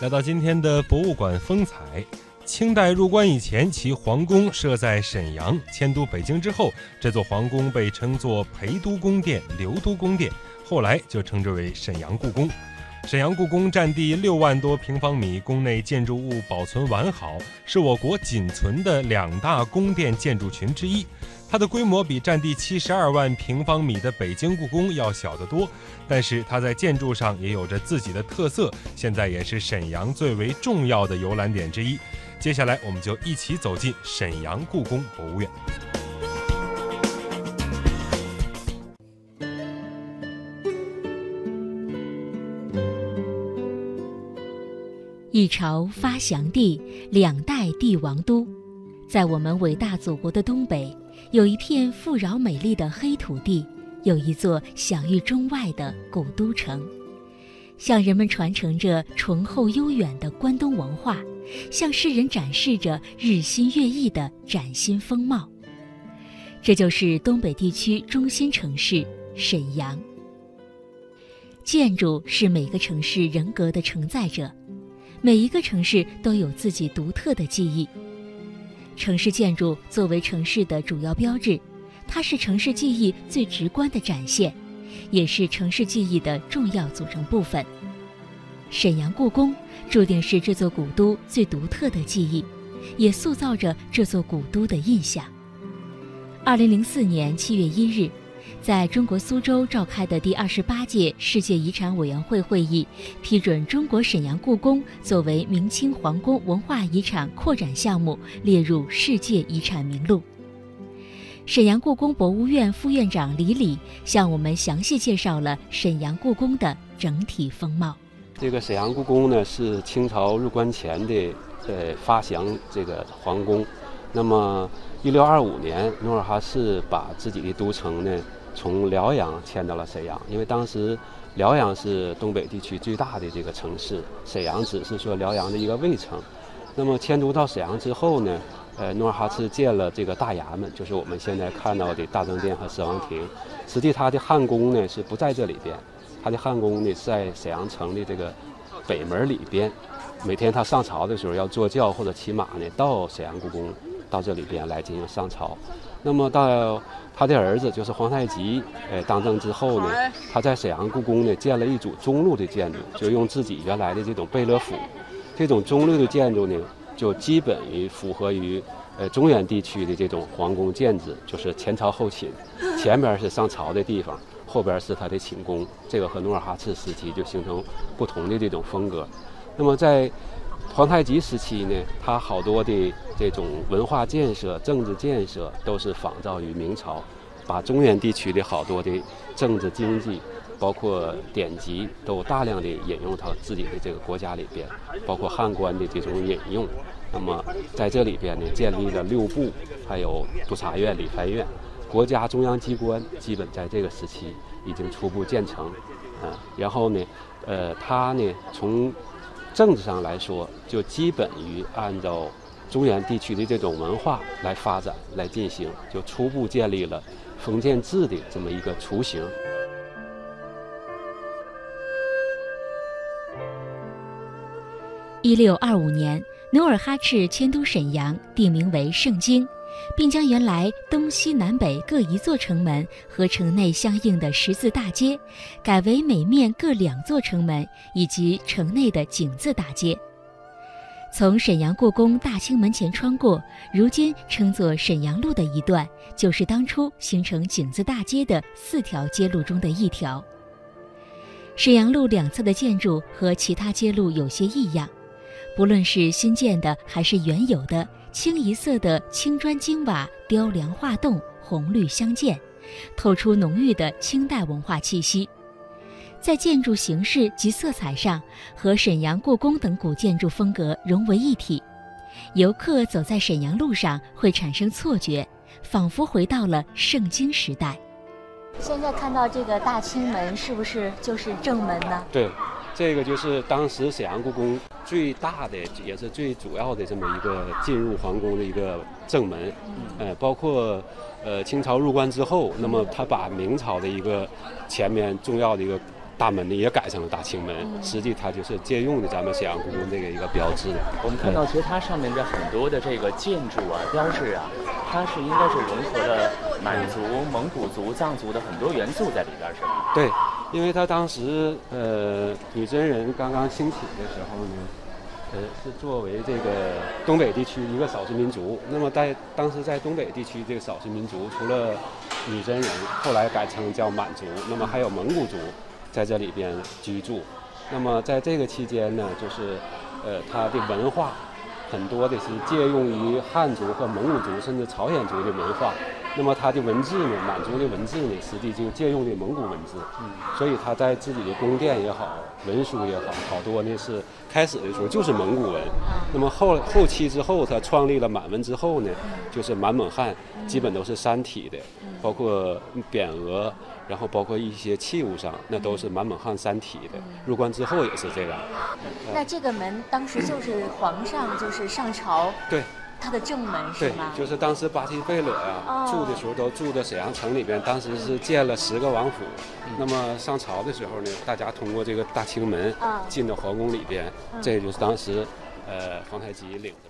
来到今天的博物馆风采。清代入关以前，其皇宫设在沈阳；迁都北京之后，这座皇宫被称作陪都宫殿、留都宫殿，后来就称之为沈阳故宫。沈阳故宫占地六万多平方米，宫内建筑物保存完好，是我国仅存的两大宫殿建筑群之一。它的规模比占地七十二万平方米的北京故宫要小得多，但是它在建筑上也有着自己的特色，现在也是沈阳最为重要的游览点之一。接下来，我们就一起走进沈阳故宫博物院。一朝发祥地，两代帝王都，在我们伟大祖国的东北。有一片富饶美丽的黑土地，有一座享誉中外的古都城，向人们传承着醇厚悠远的关东文化，向世人展示着日新月异的崭新风貌。这就是东北地区中心城市沈阳。建筑是每个城市人格的承载者，每一个城市都有自己独特的记忆。城市建筑作为城市的主要标志，它是城市记忆最直观的展现，也是城市记忆的重要组成部分。沈阳故宫注定是这座古都最独特的记忆，也塑造着这座古都的印象。二零零四年七月一日。在中国苏州召开的第二十八届世界遗产委员会会议，批准中国沈阳故宫作为明清皇宫文化遗产扩展项目列入世界遗产名录。沈阳故宫博物院副院长李礼向我们详细介绍了沈阳故宫的整体风貌。这个沈阳故宫呢，是清朝入关前的呃发祥这个皇宫。那么，一六二五年，努尔哈赤把自己的都城呢。从辽阳迁到了沈阳，因为当时辽阳是东北地区最大的这个城市，沈阳只是说辽阳的一个卫城。那么迁都到沈阳之后呢，呃，努尔哈赤建了这个大衙门，就是我们现在看到的大政殿和十王亭。实际他的汉宫呢是不在这里边，他的汉宫呢在沈阳城的这个北门里边。每天他上朝的时候要坐轿或者骑马呢，到沈阳故宫，到这里边来进行上朝。那么到他的儿子就是皇太极，呃，当政之后呢，他在沈阳故宫呢建了一组中路的建筑，就用自己原来的这种贝勒府，这种中路的建筑呢，就基本于符合于呃中原地区的这种皇宫建制，就是前朝后寝，前边是上朝的地方，后边是他的寝宫，这个和努尔哈赤时期就形成不同的这种风格。那么在皇太极时期呢，他好多的这种文化建设、政治建设都是仿照于明朝，把中原地区的好多的政治经济，包括典籍，都大量的引用到自己的这个国家里边，包括汉官的这种引用。那么在这里边呢，建立了六部，还有督察院、理藩院，国家中央机关基本在这个时期已经初步建成。啊，然后呢，呃，他呢从政治上来说，就基本于按照中原地区的这种文化来发展来进行，就初步建立了封建制的这么一个雏形。一六二五年，努尔哈赤迁都沈阳，定名为盛京。并将原来东西南北各一座城门和城内相应的十字大街，改为每面各两座城门以及城内的井字大街。从沈阳故宫大清门前穿过，如今称作沈阳路的一段，就是当初形成井字大街的四条街路中的一条。沈阳路两侧的建筑和其他街路有些异样，不论是新建的还是原有的。清一色的青砖金瓦雕梁画栋，红绿相间，透出浓郁的清代文化气息。在建筑形式及色彩上，和沈阳故宫等古建筑风格融为一体。游客走在沈阳路上会产生错觉，仿佛回到了圣经时代。现在看到这个大清门，是不是就是正门呢？对。这个就是当时沈阳故宫最大的，也是最主要的这么一个进入皇宫的一个正门，呃，包括呃清朝入关之后，那么他把明朝的一个前面重要的一个大门呢也改成了大清门，实际它就是借用的咱们沈阳故宫这个一个标志。我们看到，其实它上面的很多的这个建筑啊、标志啊，它是应该是融合了满族、蒙古族、藏族的很多元素在里边，是吧？对，因为他当时呃女真人刚刚兴起的时候呢。呃，是作为这个东北地区一个少数民族。那么在当时在东北地区这个少数民族，除了女真人，后来改称叫满族，那么还有蒙古族在这里边居住。那么在这个期间呢，就是呃，它的文化很多的是借用于汉族和蒙古族甚至朝鲜族的文化。那么它的文字呢，满族的文字呢，实际就借用的蒙古文字，所以他在自己的宫殿也好，文书也好，好多呢是开始的时候就是蒙古文。那么后后期之后，他创立了满文之后呢，就是满蒙汉，基本都是三体的，包括匾额，然后包括一些器物上，那都是满蒙汉三体的。入关之后也是这样。那这个门当时就是皇上就是上朝。对。它的正门是吗？对，就是当时巴西贝勒呀住的时候都住在沈阳城里边，当时是建了十个王府。那么上朝的时候呢，大家通过这个大清门进到皇宫里边，这就是当时呃皇太极领着。